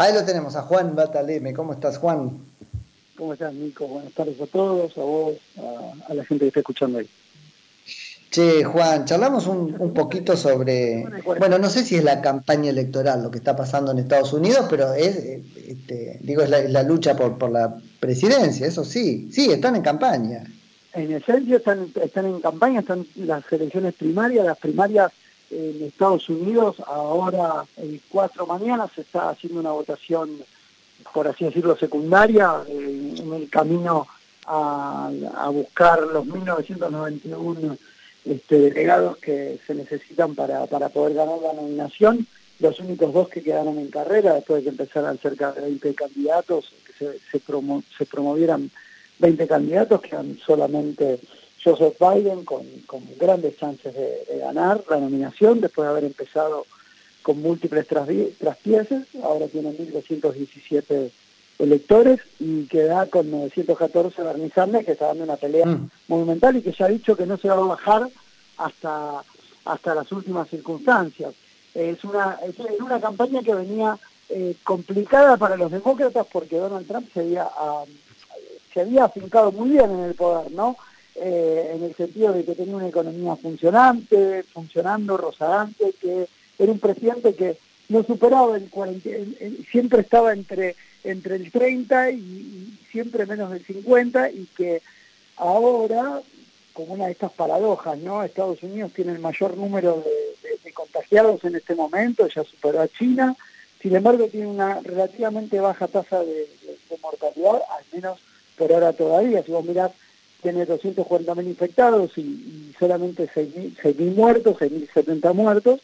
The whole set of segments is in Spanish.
Ahí lo tenemos, a Juan Bataleme. ¿Cómo estás, Juan? ¿Cómo estás, Nico? Buenas tardes a todos, a vos, a, la gente que está escuchando ahí. Che, Juan, charlamos un, poquito sobre, bueno, no sé si es la campaña electoral lo que está pasando en Estados Unidos, pero es, este, digo, es la, lucha por, por la presidencia, eso sí, sí, están en campaña. En esencia están, están en campaña, están las elecciones primarias, las primarias en Estados Unidos, ahora el 4 mañana se está haciendo una votación, por así decirlo, secundaria, eh, en el camino a, buscar los 1991 este, delegados que se necesitan para, para poder ganar la nominación. Los únicos dos que quedaron en carrera, después de que empezaran cerca de 20 candidatos, que se, promovieran 20 candidatos, quedan solamente Joseph Biden con, grandes chances de, ganar la nominación después de haber empezado con múltiples traspiezas, ahora tiene 1.217 electores y queda con 914 Bernie Sanders que está dando una pelea mm. monumental y que ya ha dicho que no se va a bajar hasta, hasta las últimas circunstancias. Es una, es una campaña que venía eh, complicada para los demócratas porque Donald Trump se había, ah, se había afincado muy bien en el poder, ¿no? Eh, en el sentido de que tenía una economía funcionante, funcionando, rozagante, que era un presidente que no superaba el 40, siempre estaba entre, entre el 30 y, siempre menos del 50 y que ahora, como una de estas paradojas, ¿no? Estados Unidos tiene el mayor número de, contagiados en este momento, ya superó a China, sin embargo tiene una relativamente baja tasa de, mortalidad, al menos por ahora todavía, si vos mirás tiene 240.000 infectados y, solamente 6.000 muertos, 6.070 muertos,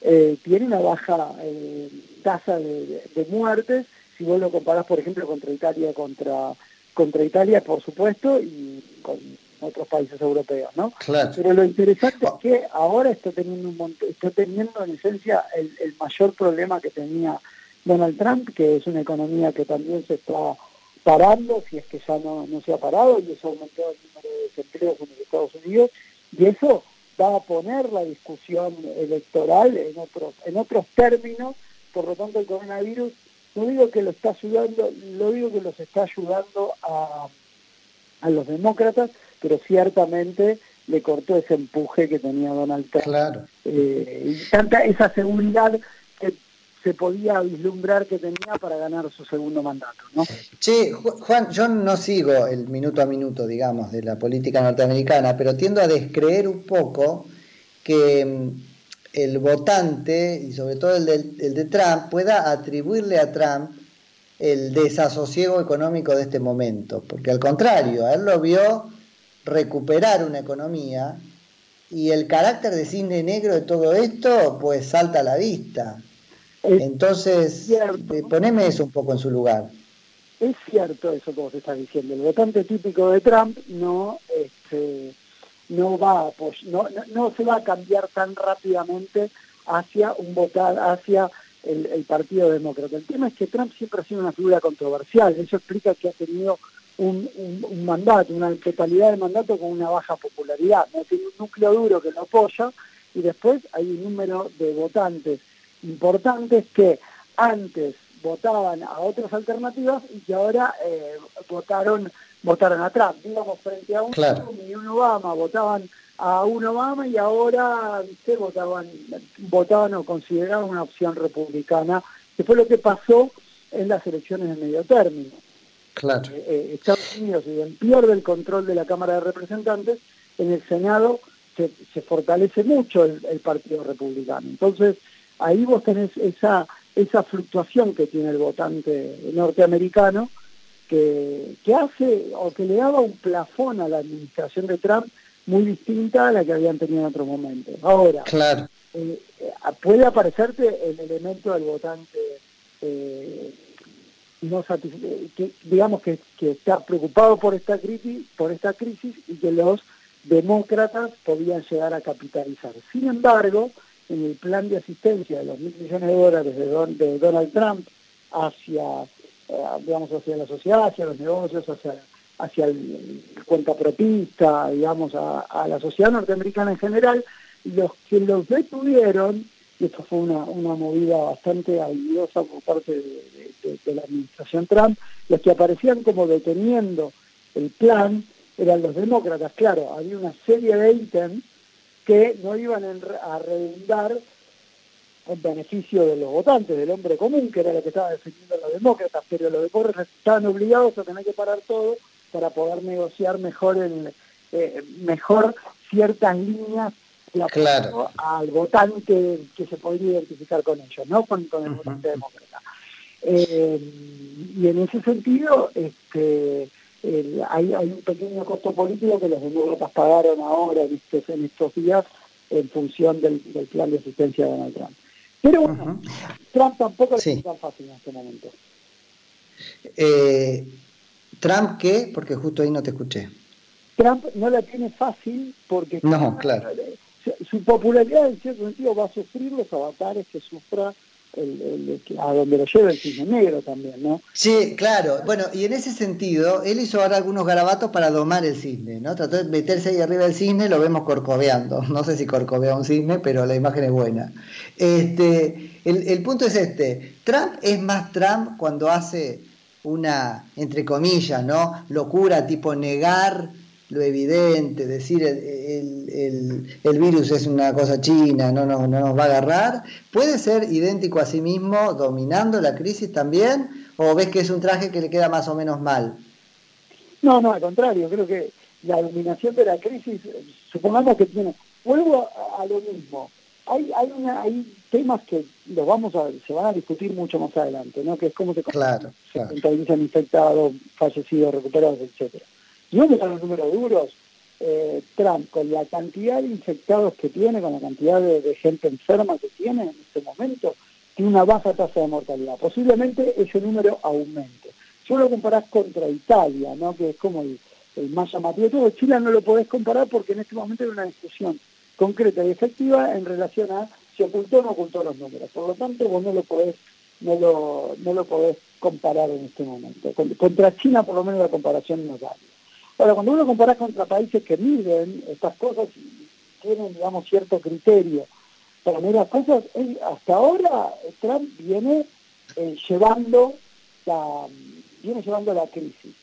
eh, tiene una baja eh, tasa de, muertes, si vos lo comparás, por ejemplo, contra Italia, contra, contra Italia, por supuesto, y con otros países europeos, ¿no? Pero lo interesante es que ahora está teniendo, un está teniendo en esencia el, el mayor problema que tenía Donald Trump, que es una economía que también se está parando, si es que ya no, no se ha parado, y eso aumentó el número de desempleos en los Estados Unidos, y eso va a poner la discusión electoral en otros, en otros términos, por lo tanto el coronavirus, no digo que lo está ayudando, lo digo que los está ayudando a, a los demócratas, pero ciertamente le cortó ese empuje que tenía Donald Trump. Claro. Eh, y tanta esa seguridad que se podía vislumbrar que tenía para ganar su segundo mandato. ¿no? Sí, Juan, yo no sigo el minuto a minuto, digamos, de la política norteamericana, pero tiendo a descreer un poco que mm, el votante, y sobre todo el de, el de Trump, pueda atribuirle a Trump el desasosiego económico de este momento, porque al contrario, él lo vio recuperar una economía y el carácter de cisne negro de todo esto pues salta a la vista. Entonces, eh, poneme eso un poco en su lugar. Es cierto eso que vos estás diciendo. El votante típico de Trump no, este, no va no, no, se va a cambiar tan rápidamente hacia un votar, hacia el, Partido Demócrata. El tema es que Trump siempre ha sido una figura controversial. Eso explica que ha tenido un, un, mandato, una totalidad de mandato con una baja popularidad. ¿no? Tiene un núcleo duro que lo apoya y después hay un número de votantes importantes que antes votaban a otras alternativas y que ahora eh, votaron votaron a Trump, digamos, frente a un y un Obama, votaban a un Obama y ahora ¿viste? votaban votaban o consideraban una opción republicana, que fue lo que pasó en las elecciones de medio término. Claro. Eh, eh, Estados Unidos, si bien pierde el control de la Cámara de Representantes, en el Senado se, se fortalece mucho el, el Partido Republicano. Entonces, ahí vos tenés esa, esa fluctuación que tiene el votante norteamericano, que, que hace o que le daba un plafón a la administración de Trump muy distinta a la que habían tenido en otro momento. Ahora, claro. Eh, puede aparecerte el elemento del votante eh, no que, digamos que, que, está preocupado por esta crisis, por esta crisis y que los demócratas podían llegar a capitalizar. Sin embargo, en el plan de asistencia de los mil millones de dólares de, Donald Trump hacia, eh, digamos, hacia la sociedad, hacia los negocios, hacia, hacia el, cuenta propista, digamos, a, la sociedad norteamericana en general, los que los detuvieron y esto fue una, una movida bastante habilidosa por parte de, la administración Trump, los que aparecían como deteniendo el plan eran los demócratas. Claro, había una serie de ítems que no iban a redundar en beneficio de los votantes, del hombre común, que era lo que estaba defendiendo los demócratas, pero los demócratas estaban obligados a tener que parar todo para poder negociar mejor el, eh, mejor ciertas líneas claro. al votante que se podría identificar con ellos, no con, el votante demócrata. Eh, y en ese sentido, este, hay, un pequeño costo político que los demócratas pagaron ahora en estos, en estos días en función del, plan de asistencia de Donald Trump. Pero bueno, Trump tampoco es tan fácil en este momento. Eh, ¿Trump qué? Porque justo ahí no te escuché. Trump no la tiene fácil porque no, claro. su popularidad en cierto sentido va a sufrir los avatares que sufra a donde lo lleva el cisne negro también, ¿no? Sí, claro. Bueno, y en ese sentido, él hizo ahora algunos garabatos para domar el cisne, ¿no? Trató de meterse ahí arriba del cisne, lo vemos corcoveando. No sé si corcovea un cisne, pero la imagen es buena. Este, el, el punto es este, Trump es más Trump cuando hace una, entre comillas, ¿no? Locura tipo negar lo evidente, decir el, el, virus es una cosa china, no, no, no nos va a agarrar, ¿puede ser idéntico a sí mismo dominando la crisis también? ¿O ves que es un traje que le queda más o menos mal? No, no, al contrario, creo que la dominación de la crisis, supongamos que tiene, vuelvo a, lo mismo, hay, hay, una, hay temas que los vamos a, se van a discutir mucho más adelante, ¿no? Que es cómo se, claro, se contabilizan infectados, fallecidos, recuperados, etcétera. Si uno los números duros, eh, Trump, con la cantidad de infectados que tiene, con la cantidad de, gente enferma que tiene en este momento, tiene una baja tasa de mortalidad. Posiblemente ese número aumente. Si lo comparás contra Italia, ¿no? que es como el, más llamativo de todo, Chile no lo podés comparar porque en este momento hay una discusión concreta y efectiva en relación a si ocultó o no ocultó los números. Por lo tanto, vos no lo podés, no lo, no lo podés comparar en este momento. Contra China, por lo menos, la comparación no vale. Ahora, cuando uno compara contra países que miden estas cosas, tienen, digamos, cierto criterio para medir las cosas, hasta ahora Trump viene eh, llevando la viene llevando la crisis.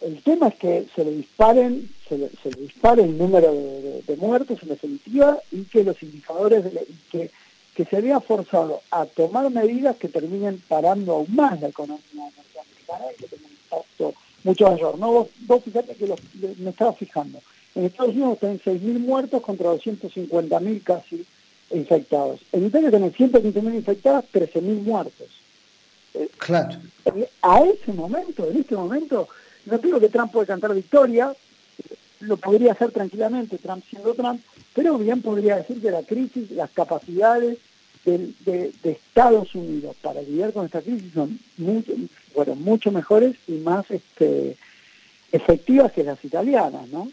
El tema es que se le disparen, se le, dispare el número de, muertos en definitiva y que los indicadores que, que se había forzado a tomar medidas que terminen parando aún más la economía norteamericana y que tengan un impacto mucho mayor. ¿no? Vos, fíjate que me estaba fijando. En Estados Unidos tienen 6.000 muertos contra 250.000 casi infectados. En Italia tienen 115.000 infectados, 13.000 muertos. Eh, claro. A ese momento, en este momento, no digo que Trump puede cantar victoria, lo podría hacer tranquilamente, Trump siendo Trump, pero bien podría decir que la crisis, las capacidades de, Estados Unidos para lidiar con esta crisis son mucho, bueno, mucho mejores y más este, efectivas que las italianas, ¿no?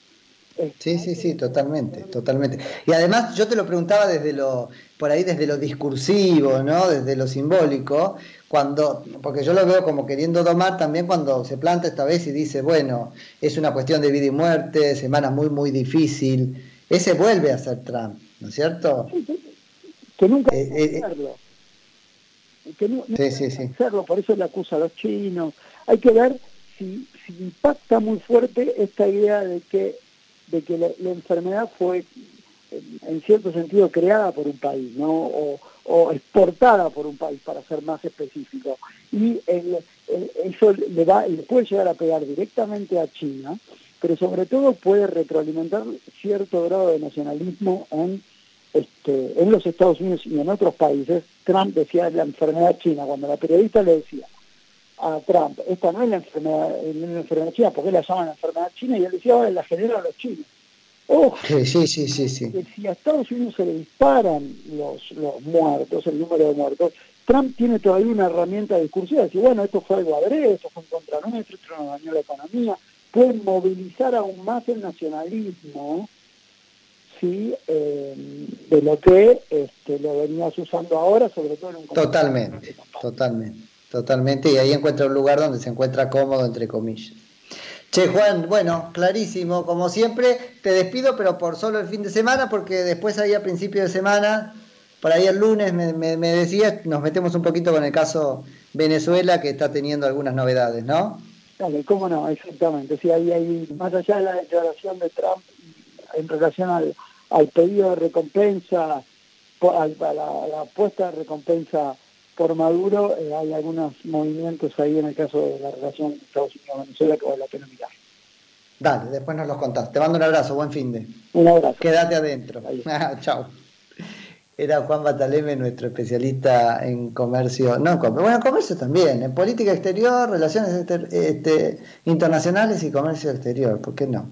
Sí, sí, sí, totalmente, totalmente. Y además yo te lo preguntaba desde lo, por ahí desde lo discursivo, ¿no? Desde lo simbólico, cuando, porque yo lo veo como queriendo domar también cuando se planta esta vez y dice, bueno, es una cuestión de vida y muerte, semana muy, muy difícil. Ese vuelve a ser Trump, ¿no es cierto? que nunca eh, eh, hacerlo. Que no, sí, sí, sí. hacerlo, por eso le acusa a los chinos. Hay que ver si, si impacta muy fuerte esta idea de que, de que la, enfermedad fue en cierto sentido creada por un país, ¿no? O, o exportada por un país, para ser más específico. Y eso le, va, le puede llegar a pegar directamente a China, pero sobre todo puede retroalimentar cierto grado de nacionalismo en este, en los Estados Unidos y en otros países, Trump decía la enfermedad china. Cuando la periodista le decía a Trump, esta no es la enfermedad, la enfermedad china, porque la llaman la enfermedad china? Y él decía, la generan los chinos. Ojo, sí, sí, sí, sí, si a Estados Unidos se le disparan los, los muertos, el número de muertos, Trump tiene todavía una herramienta discursiva, decir, bueno, esto fue algo adrede, esto fue un contra nuestro, esto nos dañó la economía, pueden movilizar aún más el nacionalismo, eh, de lo que este, lo venías usando ahora, sobre todo en un Totalmente, totalmente, totalmente, y ahí encuentra un lugar donde se encuentra cómodo, entre comillas. Che, Juan, bueno, clarísimo, como siempre, te despido, pero por solo el fin de semana, porque después ahí a principio de semana por ahí el lunes me, me, decías, nos metemos un poquito con el caso Venezuela que está teniendo algunas novedades, ¿no? Dale, cómo no, exactamente. Sí, ahí, ahí, más allá de la declaración de Trump en relación al, al pedido de recompensa, a la, la apuesta de recompensa por Maduro, eh, hay algunos movimientos ahí en el caso de la relación Estados Unidos-Venezuela que vale la pena mirar. Dale, después nos los contás. Te mando un abrazo, buen fin de. Un abrazo. Quédate adentro. Chao. Era Juan Bataleme, nuestro especialista en comercio, no, bueno, comercio también, en política exterior, relaciones este, internacionales y comercio exterior, ¿por qué no?